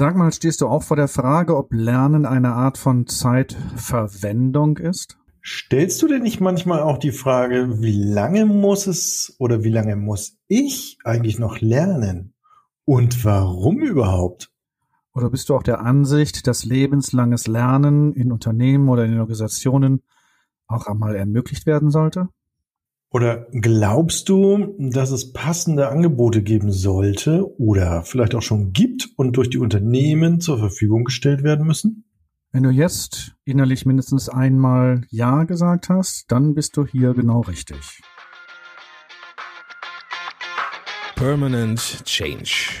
Sag mal, stehst du auch vor der Frage, ob Lernen eine Art von Zeitverwendung ist? Stellst du dir nicht manchmal auch die Frage, wie lange muss es oder wie lange muss ich eigentlich noch lernen? Und warum überhaupt? Oder bist du auch der Ansicht, dass lebenslanges Lernen in Unternehmen oder in Organisationen auch einmal ermöglicht werden sollte? Oder glaubst du, dass es passende Angebote geben sollte oder vielleicht auch schon gibt und durch die Unternehmen zur Verfügung gestellt werden müssen? Wenn du jetzt innerlich mindestens einmal Ja gesagt hast, dann bist du hier genau richtig. Permanent Change.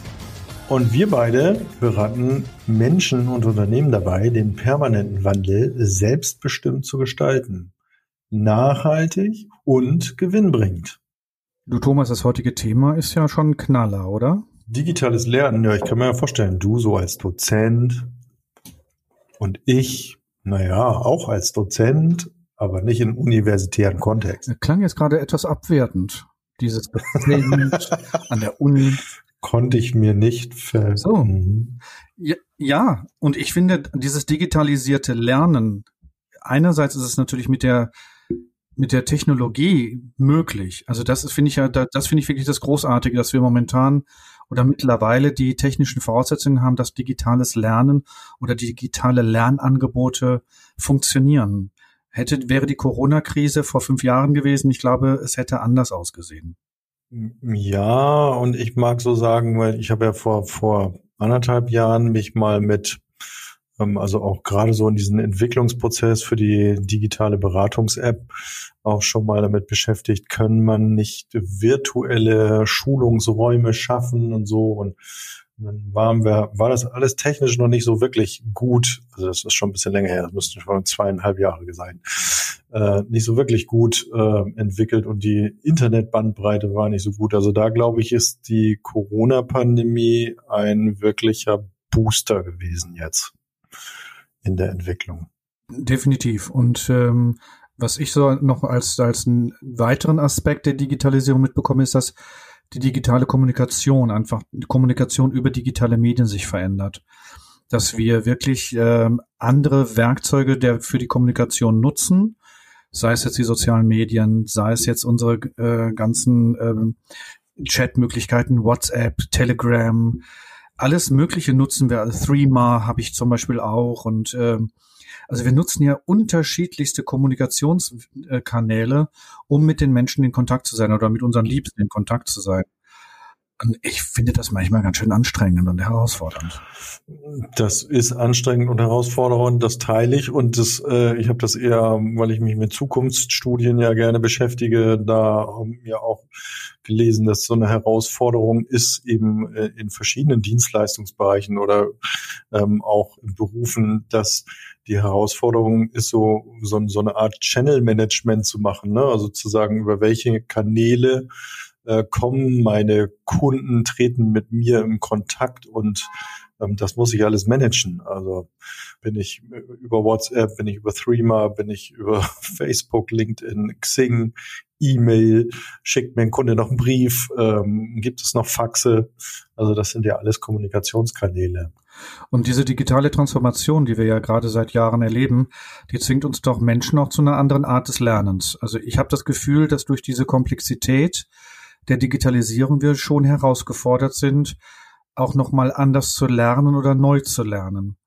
Und wir beide beraten Menschen und Unternehmen dabei, den permanenten Wandel selbstbestimmt zu gestalten. Nachhaltig und gewinnbringend. Du Thomas, das heutige Thema ist ja schon ein Knaller, oder? Digitales Lernen, ja, ich kann mir ja vorstellen, du so als Dozent und ich, naja, auch als Dozent, aber nicht im universitären Kontext. Das klang jetzt gerade etwas abwertend, dieses an der Uni. Konnte ich mir nicht ver... So. Mhm. Ja, ja, und ich finde, dieses digitalisierte Lernen, einerseits ist es natürlich mit der mit der Technologie möglich. Also das finde ich ja, das finde ich wirklich das Großartige, dass wir momentan oder mittlerweile die technischen Voraussetzungen haben, dass digitales Lernen oder digitale Lernangebote funktionieren. Hätte, wäre die Corona-Krise vor fünf Jahren gewesen, ich glaube, es hätte anders ausgesehen. Ja, und ich mag so sagen, weil ich habe ja vor, vor anderthalb Jahren mich mal mit ähm, also auch gerade so in diesem Entwicklungsprozess für die digitale Beratungs-App auch schon mal damit beschäftigt, können man nicht virtuelle Schulungsräume schaffen und so. Und dann waren wir, war das alles technisch noch nicht so wirklich gut. Also das ist schon ein bisschen länger her, das müssten schon zweieinhalb Jahre sein. Äh, nicht so wirklich gut äh, entwickelt und die Internetbandbreite war nicht so gut. Also da glaube ich, ist die Corona-Pandemie ein wirklicher Booster gewesen jetzt in der Entwicklung. Definitiv. Und ähm, was ich so noch als, als einen weiteren Aspekt der Digitalisierung mitbekomme, ist, dass die digitale Kommunikation, einfach die Kommunikation über digitale Medien sich verändert. Dass wir wirklich ähm, andere Werkzeuge der, für die Kommunikation nutzen, sei es jetzt die sozialen Medien, sei es jetzt unsere äh, ganzen ähm, Chatmöglichkeiten, WhatsApp, Telegram, alles Mögliche nutzen wir. Also Threema habe ich zum Beispiel auch und ähm, also wir nutzen ja unterschiedlichste Kommunikationskanäle, um mit den Menschen in Kontakt zu sein oder mit unseren Liebsten in Kontakt zu sein. Ich finde das manchmal ganz schön anstrengend und herausfordernd. Das ist anstrengend und herausfordernd, das teile ich. Und das, äh, ich habe das eher, weil ich mich mit Zukunftsstudien ja gerne beschäftige, da ähm, ja auch gelesen, dass so eine Herausforderung ist, eben äh, in verschiedenen Dienstleistungsbereichen oder ähm, auch in Berufen, dass die Herausforderung ist, so, so, so eine Art Channel-Management zu machen. Ne? Also zu sagen, über welche Kanäle äh, kommen, meine Kunden treten mit mir in Kontakt und ähm, das muss ich alles managen. Also bin ich über WhatsApp, bin ich über Threema, bin ich über Facebook, LinkedIn, Xing, E-Mail, schickt mir ein Kunde noch einen Brief, ähm, gibt es noch Faxe. Also das sind ja alles Kommunikationskanäle. Und diese digitale Transformation, die wir ja gerade seit Jahren erleben, die zwingt uns doch Menschen auch zu einer anderen Art des Lernens. Also ich habe das Gefühl, dass durch diese Komplexität der Digitalisierung wir schon herausgefordert sind, auch nochmal anders zu lernen oder neu zu lernen.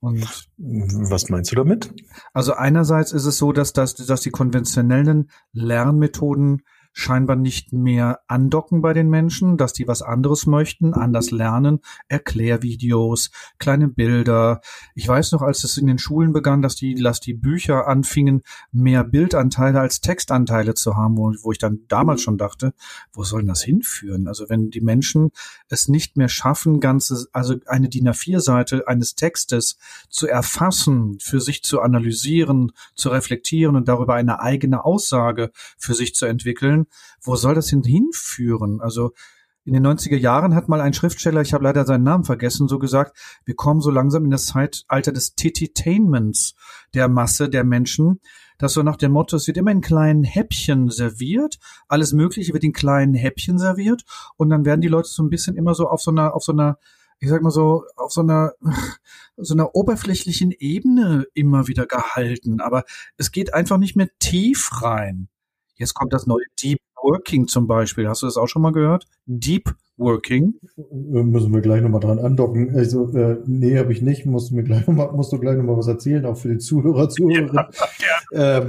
Und was meinst du damit? Also einerseits ist es so, dass, dass, dass die konventionellen Lernmethoden scheinbar nicht mehr andocken bei den Menschen, dass die was anderes möchten, anders lernen, Erklärvideos, kleine Bilder. Ich weiß noch, als es in den Schulen begann, dass die, dass die Bücher anfingen, mehr Bildanteile als Textanteile zu haben, wo, wo ich dann damals schon dachte, wo soll das hinführen? Also wenn die Menschen es nicht mehr schaffen, ganze, also eine DIN A4-Seite eines Textes zu erfassen, für sich zu analysieren, zu reflektieren und darüber eine eigene Aussage für sich zu entwickeln, wo soll das denn hinführen? Also in den 90er Jahren hat mal ein Schriftsteller, ich habe leider seinen Namen vergessen, so gesagt, wir kommen so langsam in das Zeitalter des Tititainments der Masse der Menschen, dass so nach dem Motto, es wird immer in kleinen Häppchen serviert, alles Mögliche wird in kleinen Häppchen serviert und dann werden die Leute so ein bisschen immer so auf so einer, auf so einer, ich sag mal so, auf so einer, so einer oberflächlichen Ebene immer wieder gehalten. Aber es geht einfach nicht mehr tief rein. Jetzt kommt das neue Deep Working zum Beispiel. Hast du das auch schon mal gehört? Deep Working. Müssen wir gleich nochmal dran andocken. Also, äh, nee, habe ich nicht. Musst du mir gleich nochmal, musst du gleich nochmal was erzählen, auch für die Zuhörer, Zuhörerinnen. Ja, ja. Ähm,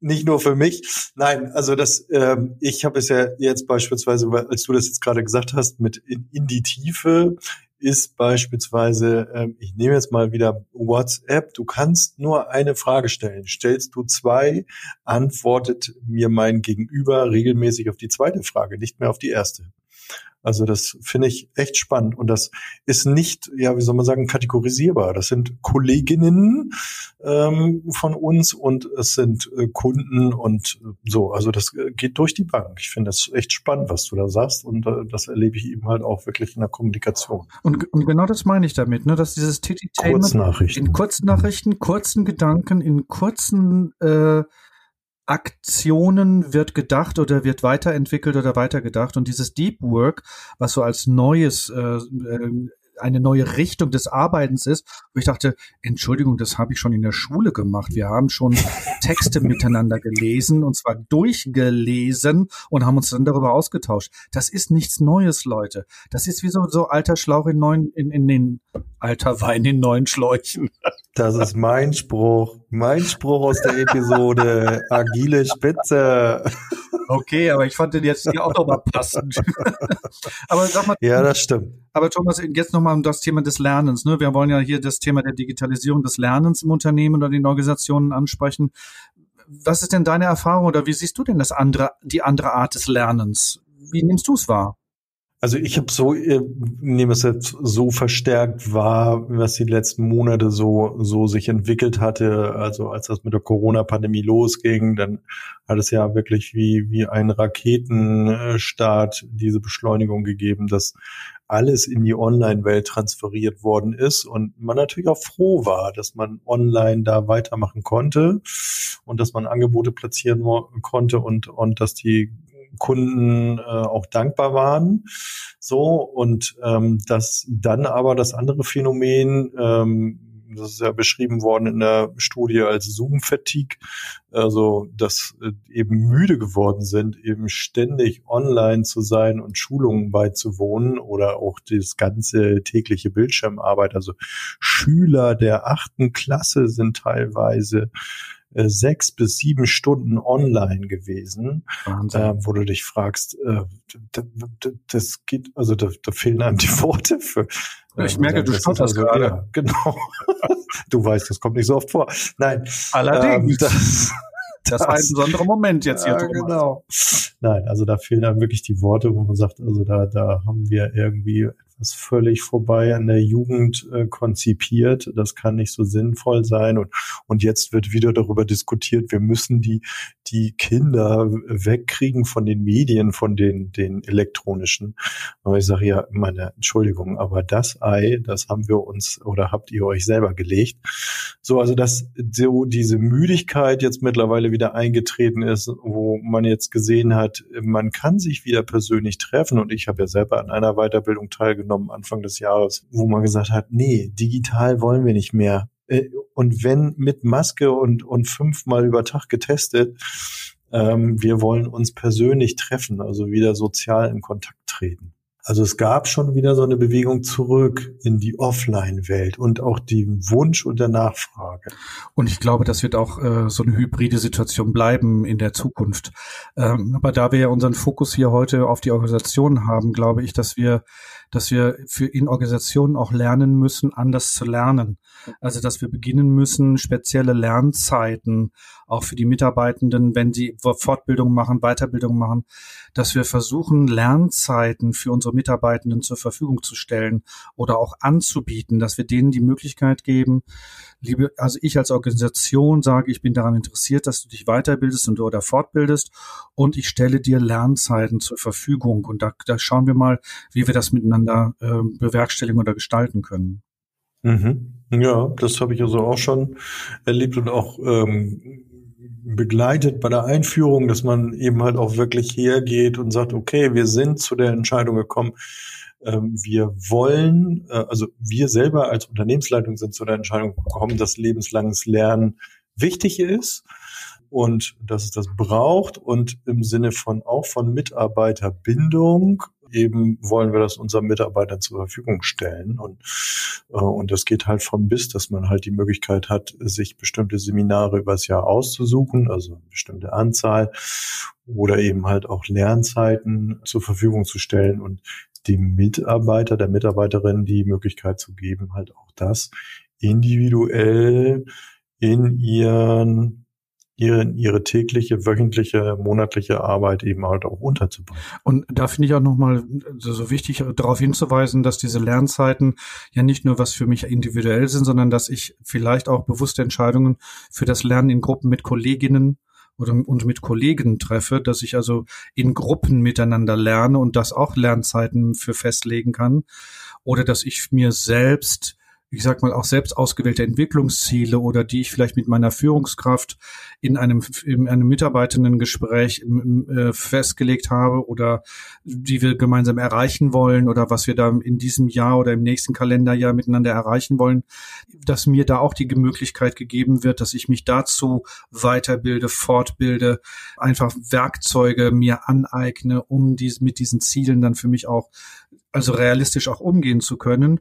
nicht nur für mich. Nein, also das, ähm, ich habe es ja jetzt beispielsweise, als du das jetzt gerade gesagt hast, mit in, in die Tiefe ist beispielsweise, ähm, ich nehme jetzt mal wieder WhatsApp, du kannst nur eine Frage stellen. Stellst du zwei, antwortet mir mein Gegenüber regelmäßig auf die zweite Frage, nicht mehr auf die erste. Also das finde ich echt spannend und das ist nicht, ja, wie soll man sagen, kategorisierbar. Das sind Kolleginnen ähm, von uns und es sind äh, Kunden und äh, so. Also das äh, geht durch die Bank. Ich finde das echt spannend, was du da sagst und äh, das erlebe ich eben halt auch wirklich in der Kommunikation. Und, und genau das meine ich damit, ne, dass dieses Tititainment in kurzen Nachrichten, kurzen Gedanken, in kurzen äh, Aktionen wird gedacht oder wird weiterentwickelt oder weitergedacht und dieses Deep Work, was so als neues äh, äh eine neue Richtung des Arbeitens ist, wo ich dachte, Entschuldigung, das habe ich schon in der Schule gemacht. Wir haben schon Texte miteinander gelesen und zwar durchgelesen und haben uns dann darüber ausgetauscht. Das ist nichts Neues, Leute. Das ist wie so, so alter Schlauch in neuen, in, in den alter Wein in neuen Schläuchen. Das ist mein Spruch. Mein Spruch aus der Episode. Agile Spitze. Okay, aber ich fand den jetzt hier auch nochmal passend. aber sag mal. Ja, das stimmt. Aber Thomas, jetzt nochmal um das Thema des Lernens. Ne? Wir wollen ja hier das Thema der Digitalisierung des Lernens im Unternehmen oder den Organisationen ansprechen. Was ist denn deine Erfahrung oder wie siehst du denn das andere, die andere Art des Lernens? Wie nimmst du es wahr? Also ich habe so, äh, nehme es jetzt so verstärkt wahr, was die letzten Monate so, so sich entwickelt hatte. Also als das mit der Corona-Pandemie losging, dann hat es ja wirklich wie, wie ein Raketenstart diese Beschleunigung gegeben, dass alles in die Online-Welt transferiert worden ist und man natürlich auch froh war, dass man online da weitermachen konnte und dass man Angebote platzieren konnte und, und dass die Kunden äh, auch dankbar waren. So und ähm, das dann aber das andere Phänomen, ähm, das ist ja beschrieben worden in der Studie als Zoom-Fatigue, also dass äh, eben müde geworden sind, eben ständig online zu sein und Schulungen beizuwohnen oder auch das ganze tägliche Bildschirmarbeit. Also Schüler der achten Klasse sind teilweise äh, sechs bis sieben Stunden online gewesen, äh, wo du dich fragst, äh, das geht, also da, da fehlen einem die Worte für. Ich merke, du stotterst also, gerade. Ja, genau. du weißt, das kommt nicht so oft vor. Nein. Allerdings. Ähm, das, das, war ein besonderer Moment jetzt hier. Ja, genau. Nein, also da fehlen einem wirklich die Worte, wo man sagt, also da, da haben wir irgendwie etwas völlig vorbei an der Jugend äh, konzipiert. Das kann nicht so sinnvoll sein. Und, und jetzt wird wieder darüber diskutiert, wir müssen die, die Kinder wegkriegen von den Medien, von den, den elektronischen. Aber ich sage ja, meine Entschuldigung, aber das Ei, das haben wir uns oder habt ihr euch selber gelegt. So, also dass so diese Müdigkeit jetzt mittlerweile wieder eingetreten ist, wo man jetzt gesehen hat, man kann sich wieder persönlich treffen. Und ich habe ja selber an einer Weiterbildung teilgenommen Anfang des Jahres, wo man gesagt hat, nee, digital wollen wir nicht mehr. Äh, und wenn mit Maske und, und fünfmal über Tag getestet, ähm, wir wollen uns persönlich treffen, also wieder sozial in Kontakt treten. Also es gab schon wieder so eine Bewegung zurück in die Offline-Welt und auch den Wunsch und der Nachfrage. Und ich glaube, das wird auch äh, so eine hybride Situation bleiben in der Zukunft. Ähm, aber da wir ja unseren Fokus hier heute auf die Organisation haben, glaube ich, dass wir dass wir für in Organisationen auch lernen müssen, anders zu lernen. Also dass wir beginnen müssen, spezielle Lernzeiten auch für die Mitarbeitenden, wenn sie Fortbildung machen, Weiterbildung machen, dass wir versuchen, Lernzeiten für unsere Mitarbeitenden zur Verfügung zu stellen oder auch anzubieten, dass wir denen die Möglichkeit geben, liebe, also ich als Organisation sage, ich bin daran interessiert, dass du dich weiterbildest und oder fortbildest und ich stelle dir Lernzeiten zur Verfügung und da, da schauen wir mal, wie wir das miteinander äh, bewerkstelligen oder gestalten können. Mhm. Ja, das habe ich also auch schon erlebt und auch ähm, begleitet bei der Einführung, dass man eben halt auch wirklich hergeht und sagt, okay, wir sind zu der Entscheidung gekommen, ähm, wir wollen, äh, also wir selber als Unternehmensleitung sind zu der Entscheidung gekommen, dass lebenslanges Lernen wichtig ist und dass es das braucht und im Sinne von auch von Mitarbeiterbindung eben wollen wir das unseren Mitarbeitern zur Verfügung stellen. Und, äh, und das geht halt vom bis, dass man halt die Möglichkeit hat, sich bestimmte Seminare übers Jahr auszusuchen, also eine bestimmte Anzahl oder eben halt auch Lernzeiten zur Verfügung zu stellen und dem Mitarbeiter, der Mitarbeiterin die Möglichkeit zu geben, halt auch das individuell in ihren ihre, ihre tägliche, wöchentliche, monatliche Arbeit eben halt auch unterzubringen. Und da finde ich auch nochmal so wichtig, darauf hinzuweisen, dass diese Lernzeiten ja nicht nur was für mich individuell sind, sondern dass ich vielleicht auch bewusste Entscheidungen für das Lernen in Gruppen mit Kolleginnen oder und mit Kollegen treffe, dass ich also in Gruppen miteinander lerne und das auch Lernzeiten für festlegen kann oder dass ich mir selbst ich sag mal, auch selbst ausgewählte Entwicklungsziele oder die ich vielleicht mit meiner Führungskraft in einem, in einem Mitarbeitendengespräch äh, festgelegt habe oder die wir gemeinsam erreichen wollen oder was wir da in diesem Jahr oder im nächsten Kalenderjahr miteinander erreichen wollen, dass mir da auch die Möglichkeit gegeben wird, dass ich mich dazu weiterbilde, fortbilde, einfach Werkzeuge mir aneigne, um dies, mit diesen Zielen dann für mich auch, also realistisch auch umgehen zu können.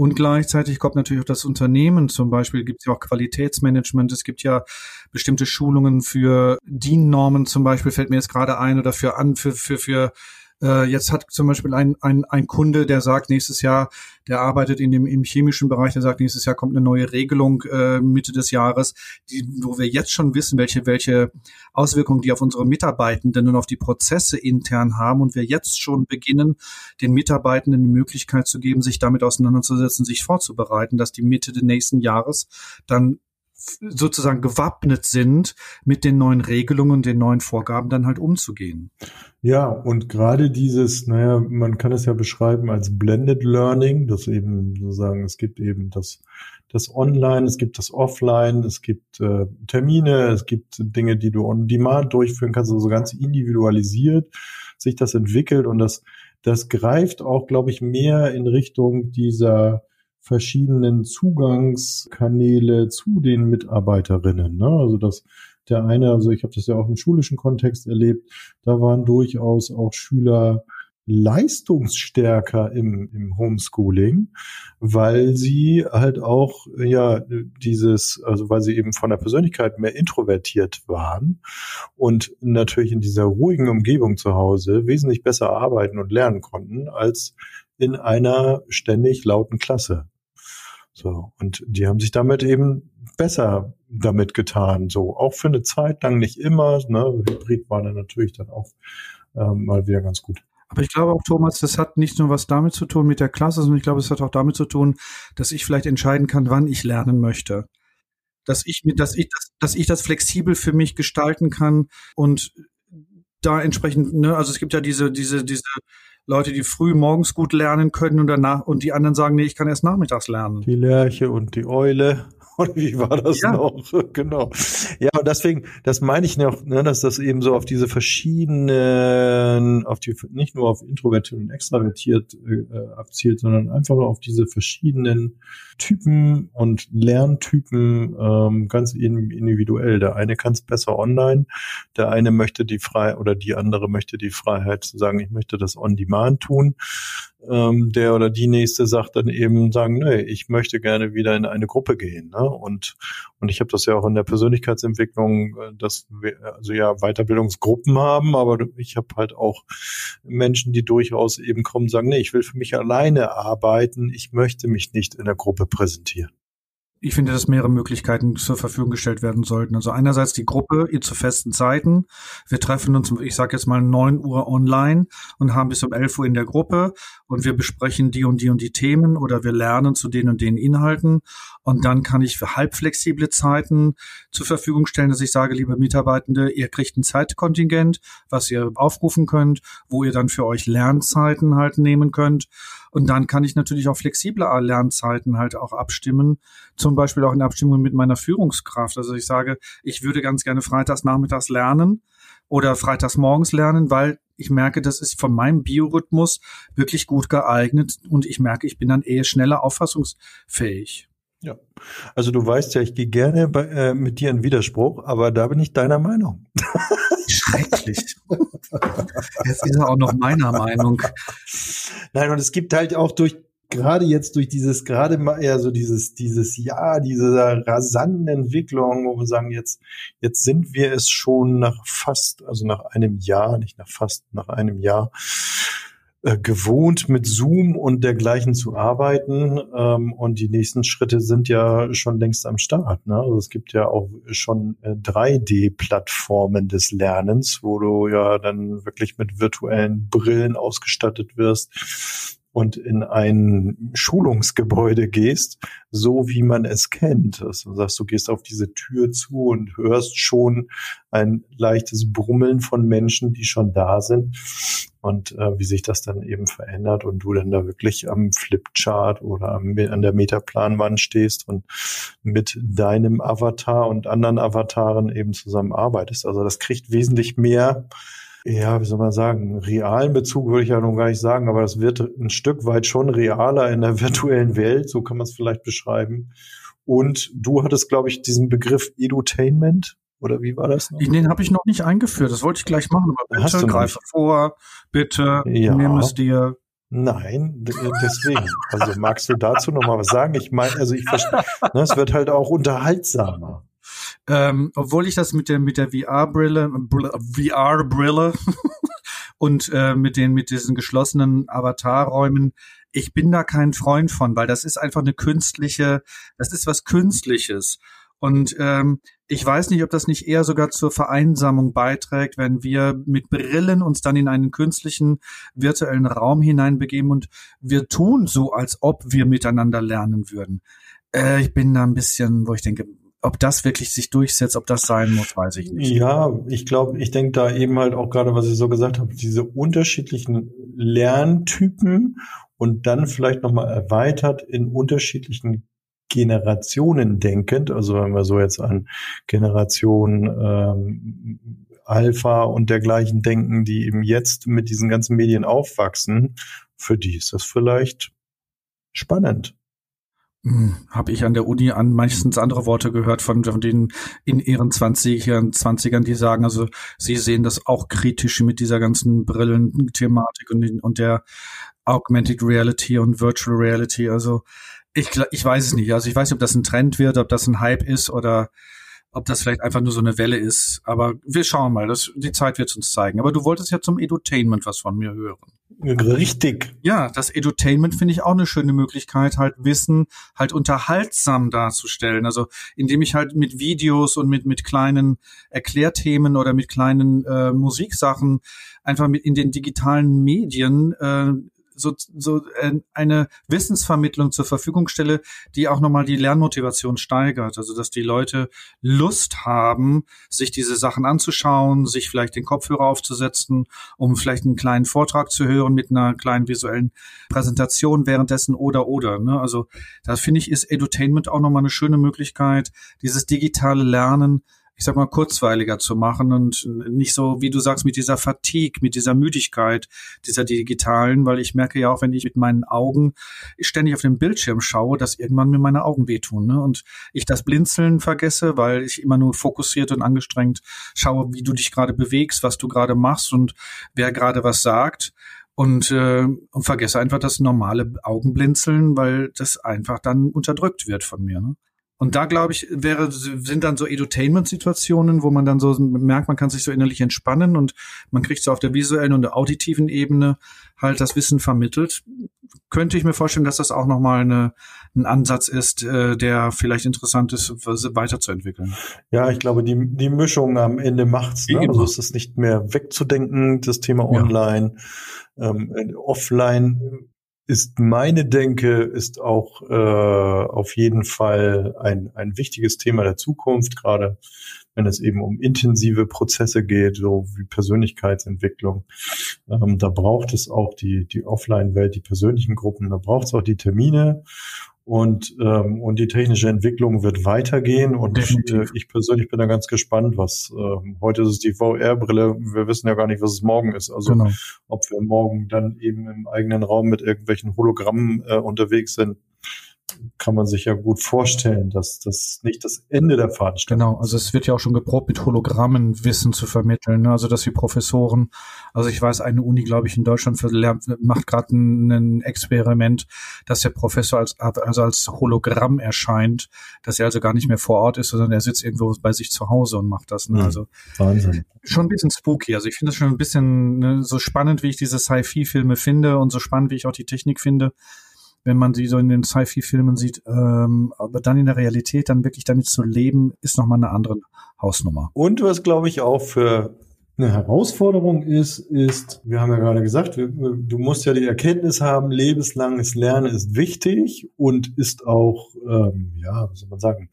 Und gleichzeitig kommt natürlich auch das Unternehmen. Zum Beispiel gibt es ja auch Qualitätsmanagement. Es gibt ja bestimmte Schulungen für DIN-Normen zum Beispiel, fällt mir jetzt gerade ein, oder für, an, für, für, für äh, jetzt hat zum Beispiel ein, ein, ein Kunde, der sagt, nächstes Jahr, der arbeitet in dem im chemischen Bereich, der sagt, nächstes Jahr kommt eine neue Regelung äh, Mitte des Jahres, die, wo wir jetzt schon wissen, welche, welche Auswirkungen die auf unsere Mitarbeitenden und auf die Prozesse intern haben und wir jetzt schon beginnen, den Mitarbeitenden die Möglichkeit zu geben, sich damit auseinanderzusetzen, sich vorzubereiten, dass die Mitte des nächsten Jahres dann sozusagen gewappnet sind, mit den neuen Regelungen, den neuen Vorgaben dann halt umzugehen. Ja, und gerade dieses, naja, man kann es ja beschreiben als Blended Learning, dass eben sozusagen, es gibt eben das, das Online, es gibt das Offline, es gibt äh, Termine, es gibt Dinge, die du on Demand durchführen kannst, also ganz individualisiert sich das entwickelt und das, das greift auch, glaube ich, mehr in Richtung dieser verschiedenen Zugangskanäle zu den Mitarbeiterinnen. Ne? Also das der eine, also ich habe das ja auch im schulischen Kontext erlebt, da waren durchaus auch Schüler leistungsstärker im, im Homeschooling, weil sie halt auch ja dieses, also weil sie eben von der Persönlichkeit mehr introvertiert waren und natürlich in dieser ruhigen Umgebung zu Hause wesentlich besser arbeiten und lernen konnten als in einer ständig lauten Klasse. So, und die haben sich damit eben besser damit getan. So, auch für eine Zeit lang nicht immer. Ne? Hybrid war dann natürlich dann auch ähm, mal wieder ganz gut. Aber ich glaube auch, Thomas, das hat nicht nur was damit zu tun mit der Klasse, sondern ich glaube, es hat auch damit zu tun, dass ich vielleicht entscheiden kann, wann ich lernen möchte. Dass ich mit, dass ich, dass, dass ich das flexibel für mich gestalten kann und da entsprechend, ne, also es gibt ja diese, diese, diese Leute, die früh morgens gut lernen können und danach und die anderen sagen, nee, ich kann erst nachmittags lernen. Die Lerche und die Eule. Und wie war das ja. noch? genau. Ja, und deswegen, das meine ich noch, ne, dass das eben so auf diese verschiedenen, auf die, nicht nur auf introvertiert und extravertiert äh, abzielt, sondern einfach auf diese verschiedenen Typen und Lerntypen ähm, ganz individuell. Der eine kann es besser online, der eine möchte die Freiheit oder die andere möchte die Freiheit zu sagen, ich möchte das on demand tun ähm, der oder die nächste sagt dann eben sagen, nee, ich möchte gerne wieder in eine Gruppe gehen. Ne? Und und ich habe das ja auch in der Persönlichkeitsentwicklung, äh, dass wir also ja Weiterbildungsgruppen haben, aber ich habe halt auch Menschen, die durchaus eben kommen, sagen, nee, ich will für mich alleine arbeiten, ich möchte mich nicht in der Gruppe präsentieren ich finde, dass mehrere Möglichkeiten zur Verfügung gestellt werden sollten. Also einerseits die Gruppe ihr zu festen Zeiten. Wir treffen uns, ich sage jetzt mal neun Uhr online und haben bis um elf Uhr in der Gruppe und wir besprechen die und die und die Themen oder wir lernen zu den und den Inhalten. Und dann kann ich für halbflexible Zeiten zur Verfügung stellen, dass ich sage, liebe Mitarbeitende, ihr kriegt ein Zeitkontingent, was ihr aufrufen könnt, wo ihr dann für euch Lernzeiten halt nehmen könnt. Und dann kann ich natürlich auch flexible Lernzeiten halt auch abstimmen, zum Beispiel auch in Abstimmung mit meiner Führungskraft. Also ich sage, ich würde ganz gerne freitags nachmittags lernen oder freitags morgens lernen, weil ich merke, das ist von meinem Biorhythmus wirklich gut geeignet und ich merke, ich bin dann eher schneller auffassungsfähig. Ja, also du weißt ja, ich gehe gerne bei, äh, mit dir in Widerspruch, aber da bin ich deiner Meinung. Schrecklich. Jetzt ist er auch noch meiner Meinung. Nein, und es gibt halt auch durch gerade jetzt durch dieses gerade mal eher so dieses dieses Jahr, diese rasanten Entwicklung, wo wir sagen jetzt jetzt sind wir es schon nach fast also nach einem Jahr, nicht nach fast nach einem Jahr äh, gewohnt, mit Zoom und dergleichen zu arbeiten. Ähm, und die nächsten Schritte sind ja schon längst am Start. Ne? Also es gibt ja auch schon äh, 3D-Plattformen des Lernens, wo du ja dann wirklich mit virtuellen Brillen ausgestattet wirst und in ein Schulungsgebäude gehst, so wie man es kennt. Also du sagst, du gehst auf diese Tür zu und hörst schon ein leichtes Brummeln von Menschen, die schon da sind und äh, wie sich das dann eben verändert und du dann da wirklich am Flipchart oder am, an der Metaplanwand stehst und mit deinem Avatar und anderen Avataren eben zusammenarbeitest. Also das kriegt wesentlich mehr ja, wie soll man sagen, realen Bezug würde ich ja noch gar nicht sagen, aber das wird ein Stück weit schon realer in der virtuellen Welt, so kann man es vielleicht beschreiben. Und du hattest, glaube ich, diesen Begriff Edutainment, oder wie war das? Noch? Den habe ich noch nicht eingeführt, das wollte ich gleich machen, aber bitte greife vor, bitte, ja. nimm es dir. Nein, deswegen. Also magst du dazu noch mal was sagen? Ich meine, also ich verstehe, ne, es wird halt auch unterhaltsamer. Ähm, obwohl ich das mit der mit der VR-Brille, VR-Brille und äh, mit den mit diesen geschlossenen Avatarräumen, ich bin da kein Freund von, weil das ist einfach eine künstliche, das ist was Künstliches. Und ähm, ich weiß nicht, ob das nicht eher sogar zur Vereinsamung beiträgt, wenn wir mit Brillen uns dann in einen künstlichen virtuellen Raum hineinbegeben und wir tun so, als ob wir miteinander lernen würden. Äh, ich bin da ein bisschen, wo ich denke, ob das wirklich sich durchsetzt, ob das sein muss, weiß ich nicht. Ja, ich glaube, ich denke da eben halt auch gerade, was ich so gesagt habe, diese unterschiedlichen Lerntypen und dann vielleicht nochmal erweitert in unterschiedlichen Generationen denkend, also wenn wir so jetzt an Generation ähm, Alpha und dergleichen denken, die eben jetzt mit diesen ganzen Medien aufwachsen, für die ist das vielleicht spannend. Hm, Habe ich an der Uni an meistens andere Worte gehört von, von denen in ihren 20ern, 20ern, die sagen, also sie sehen das auch kritisch mit dieser ganzen Brillen-Thematik und, und der Augmented Reality und Virtual Reality. Also ich, ich weiß es nicht. Also ich weiß nicht, ob das ein Trend wird, ob das ein Hype ist oder ob das vielleicht einfach nur so eine Welle ist. Aber wir schauen mal. Das, die Zeit wird es uns zeigen. Aber du wolltest ja zum Edutainment was von mir hören. Richtig. Ja, das Edutainment finde ich auch eine schöne Möglichkeit, halt Wissen halt unterhaltsam darzustellen. Also indem ich halt mit Videos und mit mit kleinen Erklärthemen oder mit kleinen äh, Musiksachen einfach mit in den digitalen Medien äh, so, so äh, eine Wissensvermittlung zur Verfügung stelle, die auch nochmal die Lernmotivation steigert. Also dass die Leute Lust haben, sich diese Sachen anzuschauen, sich vielleicht den Kopfhörer aufzusetzen, um vielleicht einen kleinen Vortrag zu hören mit einer kleinen visuellen Präsentation währenddessen oder oder. Ne? Also da finde ich, ist Edutainment auch nochmal eine schöne Möglichkeit, dieses digitale Lernen ich sag mal, kurzweiliger zu machen und nicht so, wie du sagst, mit dieser Fatigue, mit dieser Müdigkeit, dieser digitalen, weil ich merke ja auch, wenn ich mit meinen Augen ständig auf den Bildschirm schaue, dass irgendwann mir meine Augen wehtun. Ne? Und ich das Blinzeln vergesse, weil ich immer nur fokussiert und angestrengt schaue, wie du dich gerade bewegst, was du gerade machst und wer gerade was sagt und, äh, und vergesse einfach das normale Augenblinzeln, weil das einfach dann unterdrückt wird von mir. Ne? Und da glaube ich, wäre, sind dann so Edutainment-Situationen, wo man dann so merkt, man kann sich so innerlich entspannen und man kriegt so auf der visuellen und der auditiven Ebene halt das Wissen vermittelt. Könnte ich mir vorstellen, dass das auch nochmal eine, ein Ansatz ist, äh, der vielleicht interessant ist, weiterzuentwickeln. Ja, ich glaube, die, die Mischung am Ende macht's. Ne? Also es ist nicht mehr wegzudenken, das Thema online, ja. ähm, offline ist meine Denke, ist auch äh, auf jeden Fall ein, ein wichtiges Thema der Zukunft, gerade wenn es eben um intensive Prozesse geht, so wie Persönlichkeitsentwicklung. Ähm, da braucht es auch die, die Offline-Welt, die persönlichen Gruppen, da braucht es auch die Termine und, ähm, und die technische Entwicklung wird weitergehen. Und äh, ich persönlich bin da ganz gespannt, was ähm, heute ist es die VR-Brille. Wir wissen ja gar nicht, was es morgen ist. Also genau. ob wir morgen dann eben im eigenen Raum mit irgendwelchen Hologrammen äh, unterwegs sind, kann man sich ja gut vorstellen, dass das nicht das Ende der Veranstaltung Genau, also es wird ja auch schon geprobt, mit Hologrammen Wissen zu vermitteln. Ne? Also dass die Professoren, also ich weiß, eine Uni, glaube ich, in Deutschland für, macht gerade ein, Experiment, dass der Professor als, also als Hologramm erscheint, dass er also gar nicht mehr vor Ort ist, sondern er sitzt irgendwo bei sich zu Hause und macht das. Ne? Mhm. Also Wahnsinn. Schon ein bisschen spooky. Also ich finde es schon ein bisschen ne, so spannend, wie ich diese Sci-Fi-Filme finde und so spannend, wie ich auch die Technik finde wenn man sie so in den Sci-Fi-Filmen sieht, ähm, aber dann in der Realität dann wirklich damit zu leben, ist nochmal eine andere Hausnummer. Und was glaube ich auch für eine Herausforderung ist, ist, wir haben ja gerade gesagt, du musst ja die Erkenntnis haben, lebenslanges Lernen ist wichtig und ist auch, ähm, ja, was soll man sagen,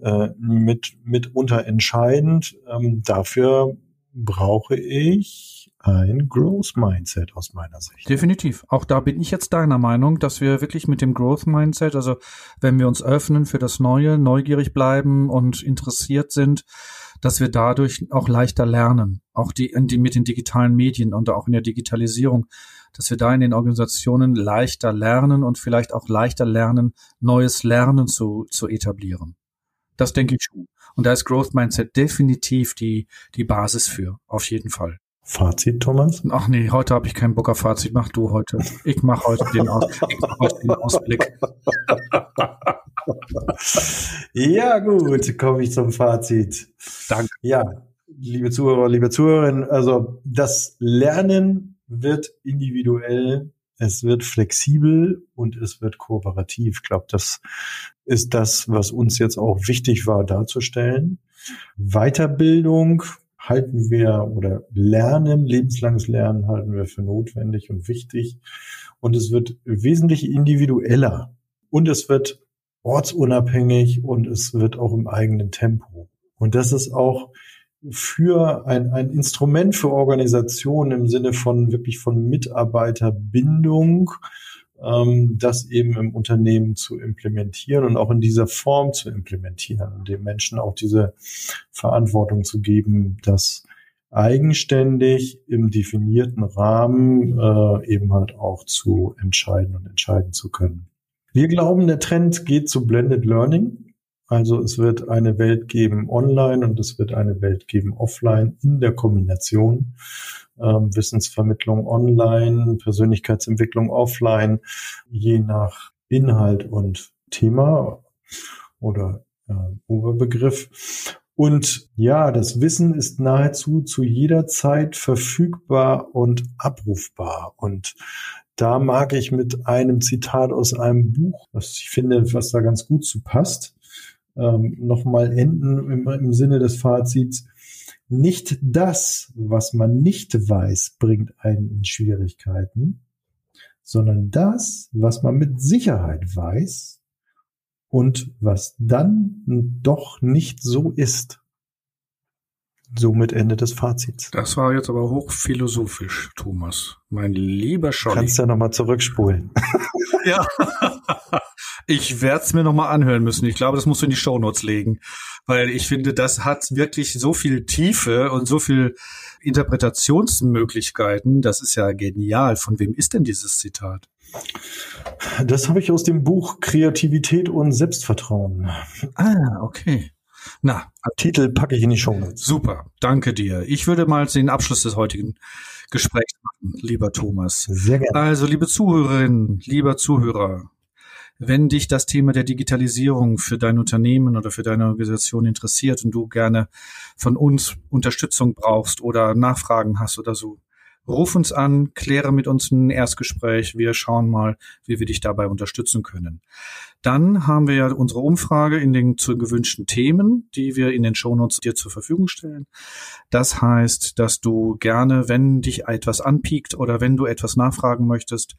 äh, mit mitunter entscheidend. Ähm, dafür brauche ich ein Growth Mindset aus meiner Sicht. Definitiv. Auch da bin ich jetzt deiner Meinung, dass wir wirklich mit dem Growth Mindset, also wenn wir uns öffnen für das Neue, neugierig bleiben und interessiert sind, dass wir dadurch auch leichter lernen. Auch die, die mit den digitalen Medien und auch in der Digitalisierung, dass wir da in den Organisationen leichter lernen und vielleicht auch leichter lernen, neues Lernen zu, zu etablieren. Das denke ich schon. Und da ist Growth Mindset definitiv die, die Basis für, auf jeden Fall. Fazit, Thomas? Ach nee, heute habe ich keinen Bock auf Fazit. Mach du heute. Ich mache heute Aus mach heute den Ausblick. ja, gut, komme ich zum Fazit. Danke. Ja, liebe Zuhörer, liebe Zuhörerinnen, also das Lernen wird individuell, es wird flexibel und es wird kooperativ. Ich glaube, das ist das, was uns jetzt auch wichtig war darzustellen. Weiterbildung halten wir oder lernen, lebenslanges Lernen halten wir für notwendig und wichtig. Und es wird wesentlich individueller und es wird ortsunabhängig und es wird auch im eigenen Tempo. Und das ist auch für ein, ein Instrument für Organisationen im Sinne von wirklich von Mitarbeiterbindung das eben im Unternehmen zu implementieren und auch in dieser Form zu implementieren und den Menschen auch diese Verantwortung zu geben, das eigenständig im definierten Rahmen äh, eben halt auch zu entscheiden und entscheiden zu können. Wir glauben, der Trend geht zu Blended Learning. Also es wird eine Welt geben online und es wird eine Welt geben offline in der Kombination ähm, Wissensvermittlung online, Persönlichkeitsentwicklung offline, je nach Inhalt und Thema oder äh, Oberbegriff. Und ja, das Wissen ist nahezu zu jeder Zeit verfügbar und abrufbar. Und da mag ich mit einem Zitat aus einem Buch, was ich finde, was da ganz gut zu passt, ähm, nochmal enden im, im Sinne des Fazits. Nicht das, was man nicht weiß, bringt einen in Schwierigkeiten, sondern das, was man mit Sicherheit weiß und was dann doch nicht so ist. Somit Ende des Fazits. Das war jetzt aber hochphilosophisch, Thomas. Mein lieber Scholli. Kannst ja nochmal zurückspulen. ja. ich werde es mir nochmal anhören müssen. Ich glaube, das musst du in die Shownotes legen. Weil ich finde, das hat wirklich so viel Tiefe und so viel Interpretationsmöglichkeiten. Das ist ja genial. Von wem ist denn dieses Zitat? Das habe ich aus dem Buch Kreativität und Selbstvertrauen. Ah, okay. Na, Titel packe ich in die Show. Super, danke dir. Ich würde mal den Abschluss des heutigen Gesprächs machen, lieber Thomas. Sehr gerne. Also, liebe Zuhörerinnen, lieber Zuhörer, wenn dich das Thema der Digitalisierung für dein Unternehmen oder für deine Organisation interessiert und du gerne von uns Unterstützung brauchst oder Nachfragen hast oder so, ruf uns an, kläre mit uns ein Erstgespräch. Wir schauen mal, wie wir dich dabei unterstützen können. Dann haben wir ja unsere Umfrage in den zu gewünschten Themen, die wir in den Shownotes dir zur Verfügung stellen. Das heißt, dass du gerne, wenn dich etwas anpiekt oder wenn du etwas nachfragen möchtest,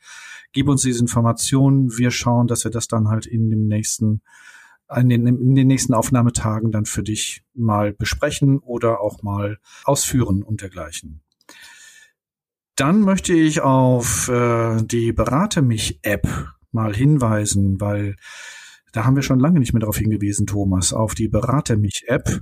gib uns diese Informationen. Wir schauen, dass wir das dann halt in dem nächsten in den, in den nächsten Aufnahmetagen dann für dich mal besprechen oder auch mal ausführen und dergleichen. Dann möchte ich auf äh, die Berate mich App mal hinweisen, weil da haben wir schon lange nicht mehr darauf hingewiesen, Thomas, auf die Berate mich App.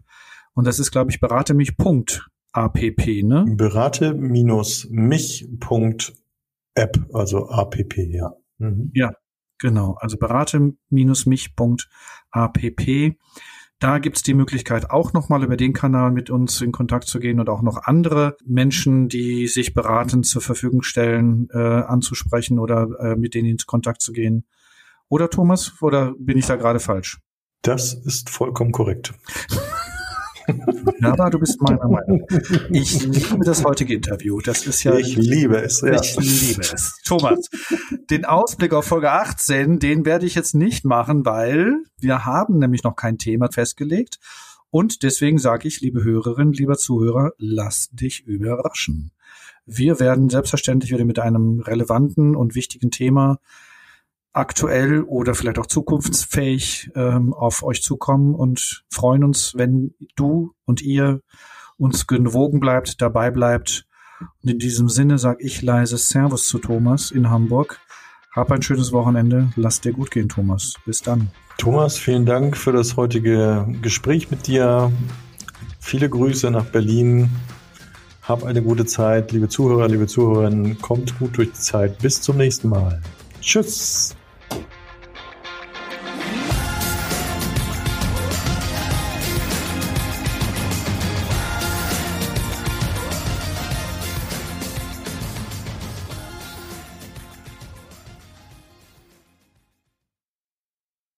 Und das ist, glaube ich, berate mich.app, ne? Berate-mich.app, also app, ja. Mhm. Ja, genau. Also berate-mich.app. Da gibt's die Möglichkeit, auch nochmal über den Kanal mit uns in Kontakt zu gehen und auch noch andere Menschen, die sich beratend zur Verfügung stellen, äh, anzusprechen oder äh, mit denen ins Kontakt zu gehen. Oder Thomas, oder bin ich da gerade falsch? Das ist vollkommen korrekt. Aber du bist meiner Meinung. Ich liebe das heutige Interview. Das ist ja. Ich liebe es, ja. Ich liebe es. Thomas, den Ausblick auf Folge 18, den werde ich jetzt nicht machen, weil wir haben nämlich noch kein Thema festgelegt. Und deswegen sage ich, liebe Hörerinnen, lieber Zuhörer, lass dich überraschen. Wir werden selbstverständlich wieder mit einem relevanten und wichtigen Thema aktuell oder vielleicht auch zukunftsfähig ähm, auf euch zukommen und freuen uns, wenn du und ihr uns gewogen bleibt, dabei bleibt. Und in diesem Sinne sage ich leise Servus zu Thomas in Hamburg. Hab ein schönes Wochenende. Lass dir gut gehen, Thomas. Bis dann. Thomas, vielen Dank für das heutige Gespräch mit dir. Viele Grüße nach Berlin. Hab eine gute Zeit, liebe Zuhörer, liebe Zuhörerinnen. Kommt gut durch die Zeit. Bis zum nächsten Mal. Tschüss.